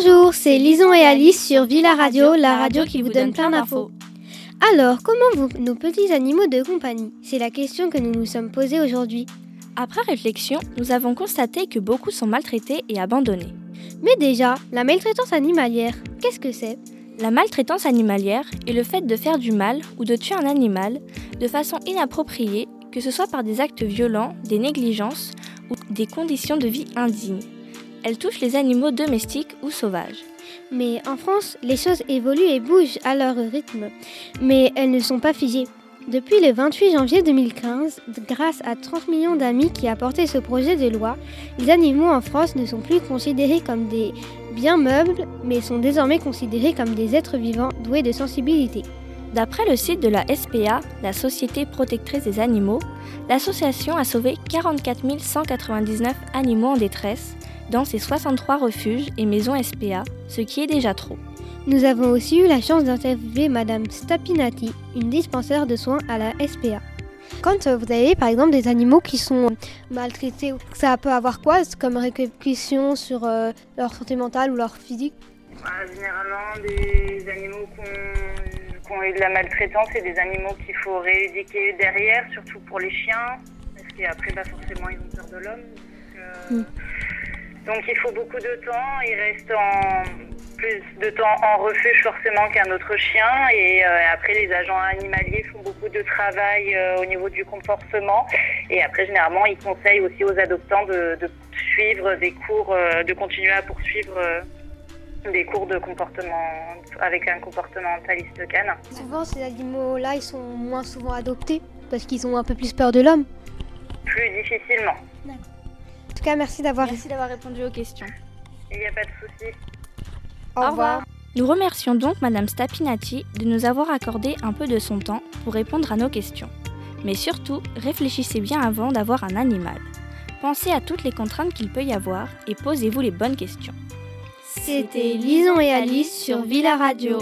Bonjour, c'est Lison et Alice sur Villa Radio, la radio qui vous donne plein d'infos. Alors, comment vont nos petits animaux de compagnie? C'est la question que nous nous sommes posée aujourd'hui. Après réflexion, nous avons constaté que beaucoup sont maltraités et abandonnés. Mais déjà, la maltraitance animalière, qu'est-ce que c'est? La maltraitance animalière est le fait de faire du mal ou de tuer un animal de façon inappropriée, que ce soit par des actes violents, des négligences ou des conditions de vie indignes. Elle touche les animaux domestiques ou sauvages. Mais en France, les choses évoluent et bougent à leur rythme. Mais elles ne sont pas figées. Depuis le 28 janvier 2015, grâce à 30 millions d'amis qui a porté ce projet de loi, les animaux en France ne sont plus considérés comme des biens meubles, mais sont désormais considérés comme des êtres vivants doués de sensibilité. D'après le site de la SPA, la Société protectrice des animaux, l'association a sauvé 44 199 animaux en détresse dans ses 63 refuges et maisons SPA, ce qui est déjà trop. Nous avons aussi eu la chance d'interviewer Madame Stapinati, une dispensaire de soins à la SPA. Quand euh, vous avez par exemple des animaux qui sont maltraités, ça peut avoir quoi comme répercussion sur euh, leur santé mentale ou leur physique? Bah, Généralement, des animaux qui ont, eu de la maltraitance, c'est des animaux qu'il faut rééduquer derrière, surtout pour les chiens, parce qu'après, bah, forcément, ils ont peur de l'homme. Donc, euh, mm. Donc, il faut beaucoup de temps. Ils restent en plus de temps en refuge forcément qu'un autre chien. Et euh, après, les agents animaliers font beaucoup de travail euh, au niveau du comportement. Et après, généralement, ils conseillent aussi aux adoptants de, suivre des cours, euh, de continuer à poursuivre des cours de comportement avec un comportementaliste canne. Souvent, ces animaux-là, ils sont moins souvent adoptés parce qu'ils ont un peu plus peur de l'homme. Plus difficilement. Cas, merci d'avoir merci d'avoir répondu aux questions. Il n'y a pas de souci. Au revoir. Nous remercions donc Madame Stapinati de nous avoir accordé un peu de son temps pour répondre à nos questions. Mais surtout, réfléchissez bien avant d'avoir un animal. Pensez à toutes les contraintes qu'il peut y avoir et posez-vous les bonnes questions. C'était Lison et Alice sur Villa Radio.